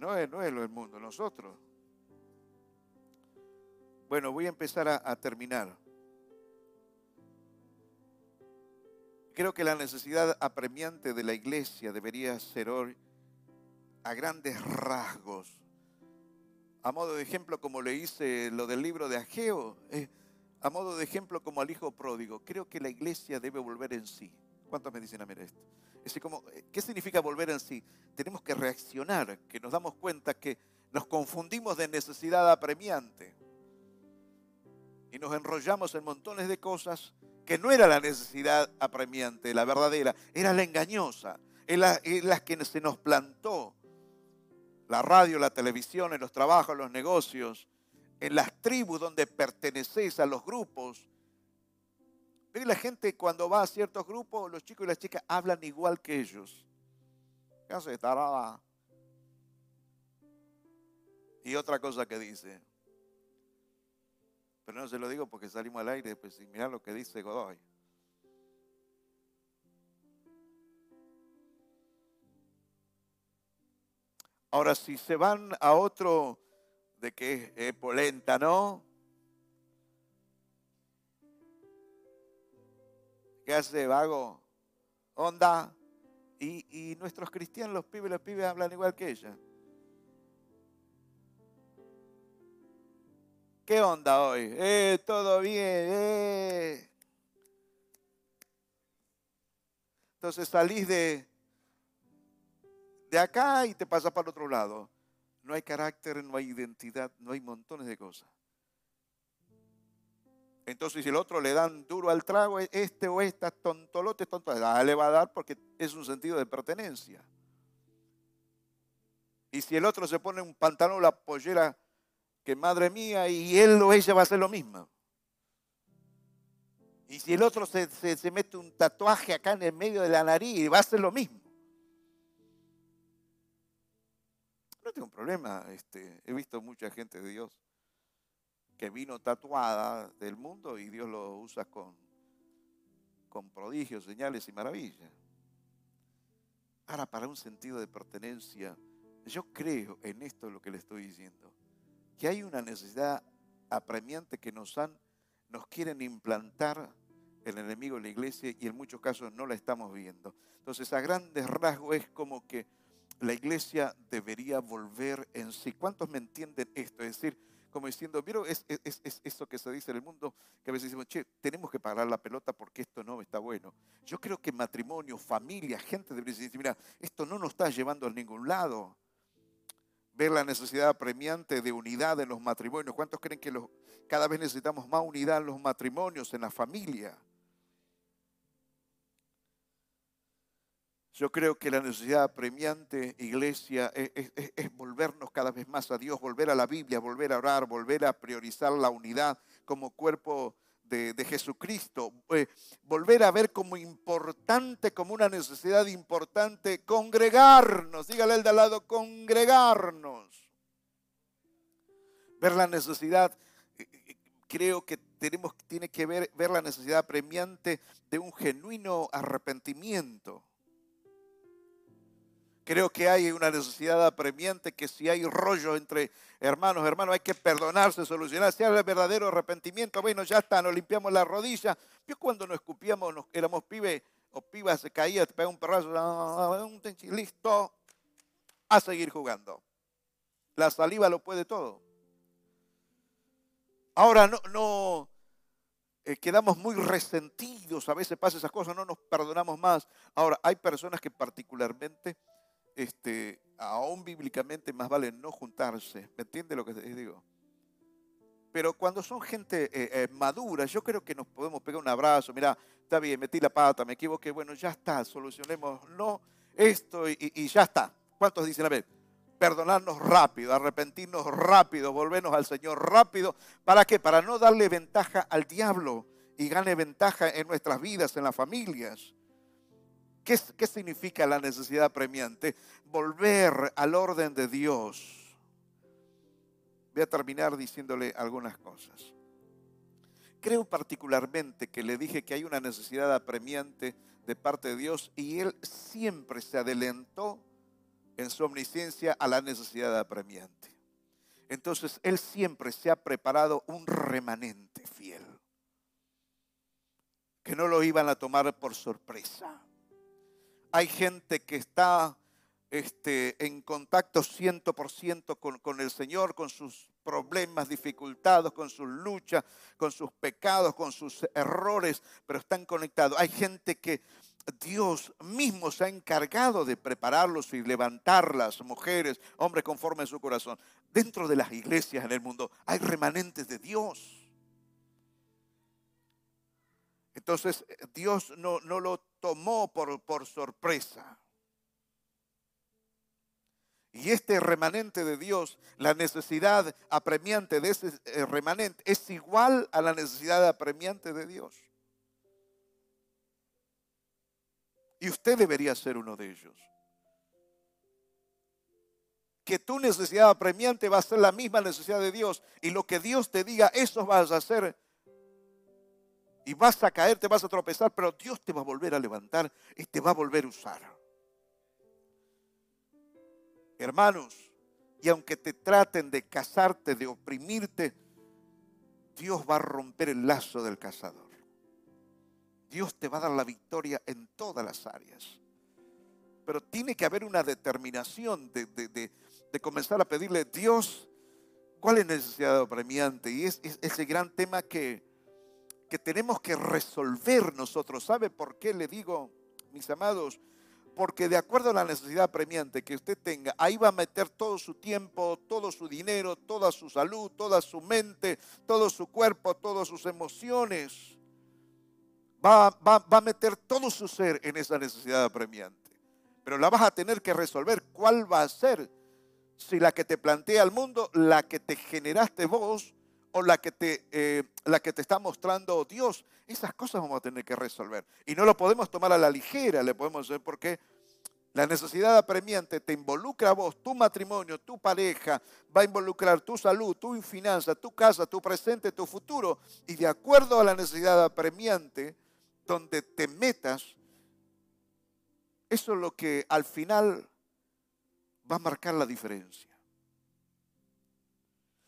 No es, no es lo del mundo, nosotros. Bueno, voy a empezar a, terminar. Creo que la necesidad apremiante de la iglesia debería ser hoy a grandes rasgos. A modo de ejemplo, como le hice lo del libro de Ageo, eh, a modo de ejemplo como al hijo pródigo, creo que la iglesia debe volver en sí. ¿Cuántos me dicen a mí esto? como, eh, ¿Qué significa volver en sí? Tenemos que reaccionar, que nos damos cuenta que nos confundimos de necesidad apremiante y nos enrollamos en montones de cosas que no era la necesidad apremiante, la verdadera, era la engañosa, es la, la que se nos plantó. La radio, la televisión, en los trabajos, los negocios, en las tribus donde perteneces a los grupos, Ve la gente cuando va a ciertos grupos, los chicos y las chicas hablan igual que ellos. ¿Qué hace? Tarada. Y otra cosa que dice. Pero no se lo digo porque salimos al aire, pues mirá lo que dice Godoy. Ahora, si se van a otro de que es polenta, ¿no? ¿Qué hace, vago? Onda. Y, nuestros cristianos, los pibes, los pibes hablan igual que ella. ¿Qué onda hoy? Eh, todo bien, eh. Entonces salís de, de acá y te pasas para el otro lado. No hay carácter, no hay identidad, no hay montones de cosas. Entonces, si el otro le dan duro al trago, este o esta tontolote, tonto, ah, le va a dar porque es un sentido de pertenencia. Y si el otro se pone un pantalón la pollera, que madre mía, y él o ella va a hacer lo mismo. Y si el otro se, se mete un tatuaje acá en el medio de la nariz, va a hacer lo mismo. No tengo un problema. Este, he visto mucha gente de Dios que vino tatuada del mundo y Dios lo usa con, con prodigios, señales y maravillas. Ahora, para un sentido de pertenencia, yo creo en esto lo que le estoy diciendo, que hay una necesidad apremiante que nos han, nos quieren implantar el enemigo en la iglesia y en muchos casos no la estamos viendo. Entonces, a grandes rasgos es como que la iglesia debería volver en sí. ¿Cuántos me entienden esto? Es decir, como diciendo, ¿vieron? Es, es, es, esto que se dice en el mundo, que a veces decimos, che, tenemos que parar la pelota porque esto no está bueno. Yo creo que matrimonio, familia, gente debería decir, mira, esto no nos está llevando a ningún lado. Ver la necesidad apremiante de unidad en los matrimonios. ¿Cuántos creen que cada vez necesitamos más unidad en los matrimonios, en la familia? Yo creo que la necesidad apremiante, iglesia, es, volvernos cada vez más a Dios, volver a la Biblia, volver a orar, volver a priorizar la unidad como cuerpo de, Jesucristo, eh, volver a ver como importante, como una necesidad importante, congregarnos. Dígale al de al lado, congregarnos. Ver la necesidad, eh, eh, creo que tenemos, tiene que ver, ver la necesidad apremiante de un genuino arrepentimiento Creo que hay una necesidad apremiante que si hay rollo entre hermanos, hermanos, hay que perdonarse, solucionar. Si hay verdadero arrepentimiento, bueno, ya está, nos limpiamos la rodilla. Yo cuando nos escupíamos, nos, éramos pibes o pibas, se caía, te pega un perrazo, listo, a seguir jugando. La saliva lo puede todo. Ahora no, no eh, quedamos muy resentidos, a veces pasa esas cosas, no nos perdonamos más. Ahora, hay personas que particularmente este, aún bíblicamente más vale no juntarse. ¿Me entiende lo que digo? Pero cuando son gente eh, eh, madura, yo creo que nos podemos pegar un abrazo. Mira, está bien, metí la pata, me equivoqué. Bueno, ya está, solucionemos no esto y, ya está. ¿Cuántos dicen a ver? Perdonarnos rápido, arrepentirnos rápido, volvernos al Señor rápido. ¿Para qué? Para no darle ventaja al diablo y gane ventaja en nuestras vidas, en las familias. ¿Qué, significa la necesidad premiante? Volver al orden de Dios. Voy a terminar diciéndole algunas cosas. Creo particularmente que le dije que hay una necesidad apremiante de parte de Dios y Él siempre se adelantó en su omnisciencia a la necesidad apremiante. Entonces Él siempre se ha preparado un remanente fiel, que no lo iban a tomar por sorpresa hay gente que está este, en contacto 100% con, con el Señor, con sus problemas, dificultades, con sus luchas, con sus pecados, con sus errores, pero están conectados. Hay gente que Dios mismo se ha encargado de prepararlos y levantarlas, mujeres, hombres conforme a su corazón. Dentro de las iglesias en el mundo hay remanentes de Dios. Entonces Dios no, no lo tomó por, por sorpresa. Y este remanente de Dios, la necesidad apremiante de ese eh, remanente es igual a la necesidad apremiante de Dios. Y usted debería ser uno de ellos. Que tu necesidad apremiante va a ser la misma necesidad de Dios. Y lo que Dios te diga, eso vas a hacer. Y vas a caer, te vas a tropezar, pero Dios te va a volver a levantar y te va a volver a usar. Hermanos, y aunque te traten de casarte, de oprimirte, Dios va a romper el lazo del cazador. Dios te va a dar la victoria en todas las áreas. Pero tiene que haber una determinación de, comenzar a pedirle, Dios, ¿cuál es necesidad apremiante? Y es, ese gran tema que, que tenemos que resolver nosotros. ¿Sabe por qué le digo, mis amados? Porque de acuerdo a la necesidad apremiante que usted tenga, ahí va a meter todo su tiempo, todo su dinero, toda su salud, toda su mente, todo su cuerpo, todas sus emociones va, a meter todo su ser en esa necesidad apremiante. Pero la vas a tener que resolver. ¿Cuál va a ser? Si la que te plantea el mundo, la que te generaste vos o la que te, eh, la que te está mostrando Dios. Esas cosas vamos a tener que resolver. Y no lo podemos tomar a la ligera, le podemos decir, porque la necesidad apremiante te involucra a vos, tu matrimonio, tu pareja, va a involucrar tu salud, tu finanza, tu casa, tu presente, tu futuro. Y de acuerdo a la necesidad apremiante, donde te metas, eso es lo que al final va a marcar la diferencia.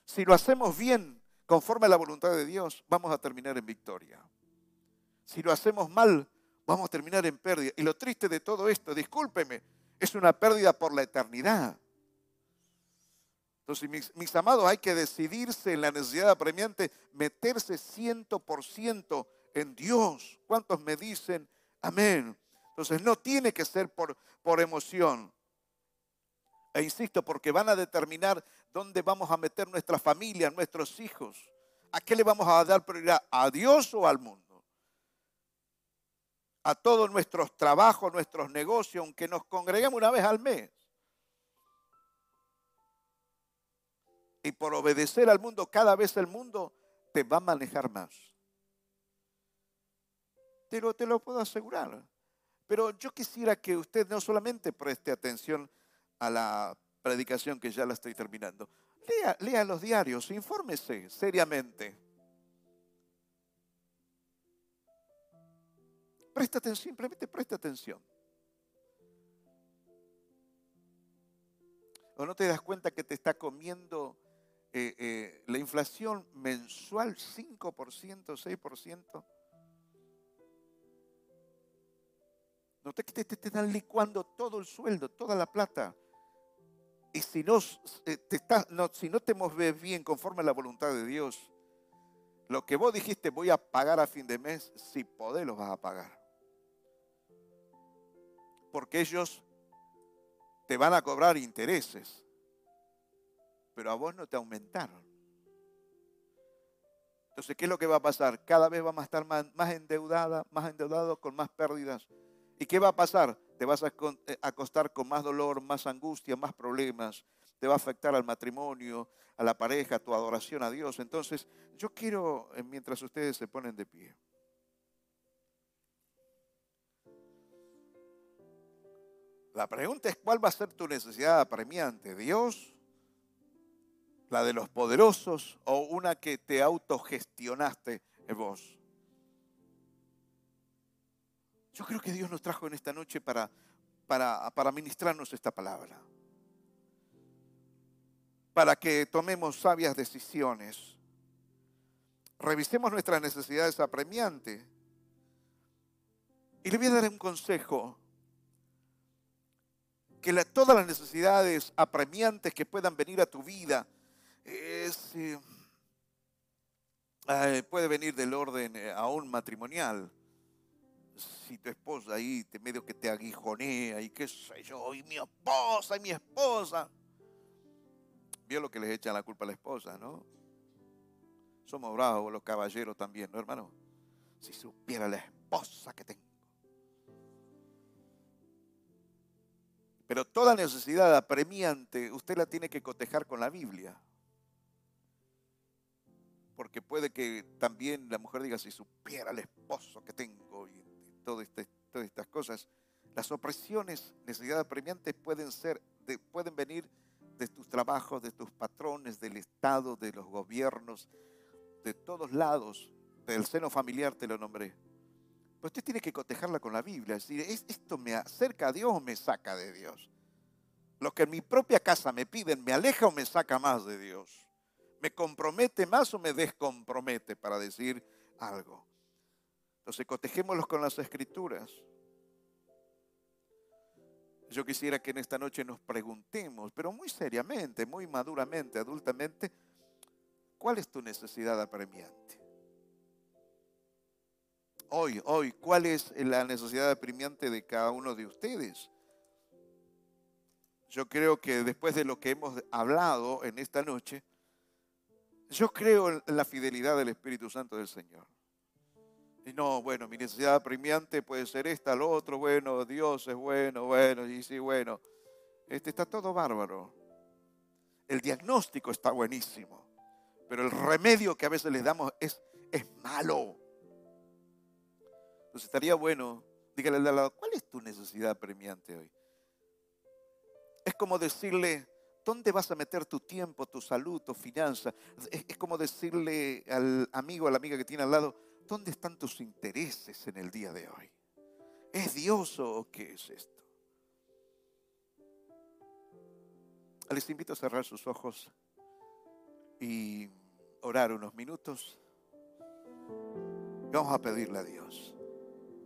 Si lo hacemos bien, conforme a la voluntad de Dios, vamos a terminar en victoria. Si lo hacemos mal, vamos a terminar en pérdida. Y lo triste de todo esto, discúlpeme, es una pérdida por la eternidad. Entonces, mis, mis amados, hay que decidirse en la necesidad apremiante, meterse ciento por ciento en Dios. ¿Cuántos me dicen amén? Entonces no tiene que ser por, por emoción. E insisto, porque van a determinar dónde vamos a meter nuestra familia, nuestros hijos. ¿A qué le vamos a dar prioridad? ¿A Dios o al mundo? A todos nuestros trabajos, nuestros negocios, aunque nos congreguemos una vez al mes. Y por obedecer al mundo, cada vez el mundo te va a manejar más. Te lo, puedo asegurar. Pero yo quisiera que usted no solamente preste atención a la predicación que ya la estoy terminando. Lea, lea los diarios, infórmese seriamente. Presta atención, simplemente presta atención. ¿O no te das cuenta que te está comiendo eh, eh, la inflación mensual 5%, 6%? No te, te, te están licuando todo el sueldo, toda la plata. Y si no, eh, te no, si no te mueves bien conforme a la voluntad de Dios, lo que vos dijiste voy a pagar a fin de mes, si podés lo vas a pagar. Porque ellos te van a cobrar intereses, pero a vos no te aumentaron. Entonces, ¿qué es lo que va a pasar? Cada vez vamos a estar más, más endeudada, más endeudado, con más pérdidas. ¿Y qué va a pasar? Te vas a eh, acostar con más dolor, más angustia, más problemas. Te va a afectar al matrimonio, a la pareja, a tu adoración a Dios. Entonces, yo quiero, eh, mientras ustedes se ponen de pie, La pregunta es cuál va a ser tu necesidad apremiante, Dios, la de los poderosos o una que te autogestionaste vos. Yo creo que Dios nos trajo en esta noche para, para, para ministrarnos esta palabra. Para que tomemos sabias decisiones. Revisemos nuestras necesidades apremiantes. Y le voy a dar un consejo. Que todas las necesidades apremiantes que puedan venir a tu vida es, eh, puede venir del orden eh, aún matrimonial si tu esposa ahí te medio que te aguijonea y qué sé yo, y mi esposa, y mi esposa. Vio lo que les echan la culpa a la esposa, ¿no? Somos bravos los caballeros también, ¿no, hermano? Si supiera la esposa que tengo. Pero toda necesidad apremiante usted la tiene que cotejar con la Biblia. Porque puede que también la mujer diga, si supiera el esposo que tengo, este, todas estas cosas, Las opresiones, necesidades apremiantes pueden ser, pueden venir de tus trabajos, de tus patrones, del Estado, de los gobiernos, de todos lados, del seno familiar te lo nombré. Pero usted tiene que cotejarla con la Biblia, es decir, ¿esto me acerca a Dios o me saca de Dios? Lo que en mi propia casa me piden, ¿me aleja o me saca más de Dios? ¿Me compromete más o me descompromete para decir algo? Entonces cotejémoslos con las escrituras. Yo quisiera que en esta noche nos preguntemos, pero muy seriamente, muy maduramente, adultamente, ¿cuál es tu necesidad apremiante? Hoy, hoy, ¿cuál es la necesidad apremiante de cada uno de ustedes? Yo creo que después de lo que hemos hablado en esta noche, yo creo en la fidelidad del Espíritu Santo del Señor. Y no, bueno, mi necesidad apremiante puede ser esta, lo otro, bueno, Dios es bueno, bueno, y sí, bueno. Este está todo bárbaro. El diagnóstico está buenísimo, pero el remedio que a veces les damos es, es malo. Entonces estaría bueno, dígale al lado, ¿cuál es tu necesidad apremiante hoy? Es como decirle, ¿dónde vas a meter tu tiempo, tu salud, tu finanza? Es como decirle al amigo, a la amiga que tiene al lado, ¿Dónde están tus intereses en el día de hoy? ¿Es Dios o qué es esto? Les invito a cerrar sus ojos y orar unos minutos. Vamos a pedirle a Dios.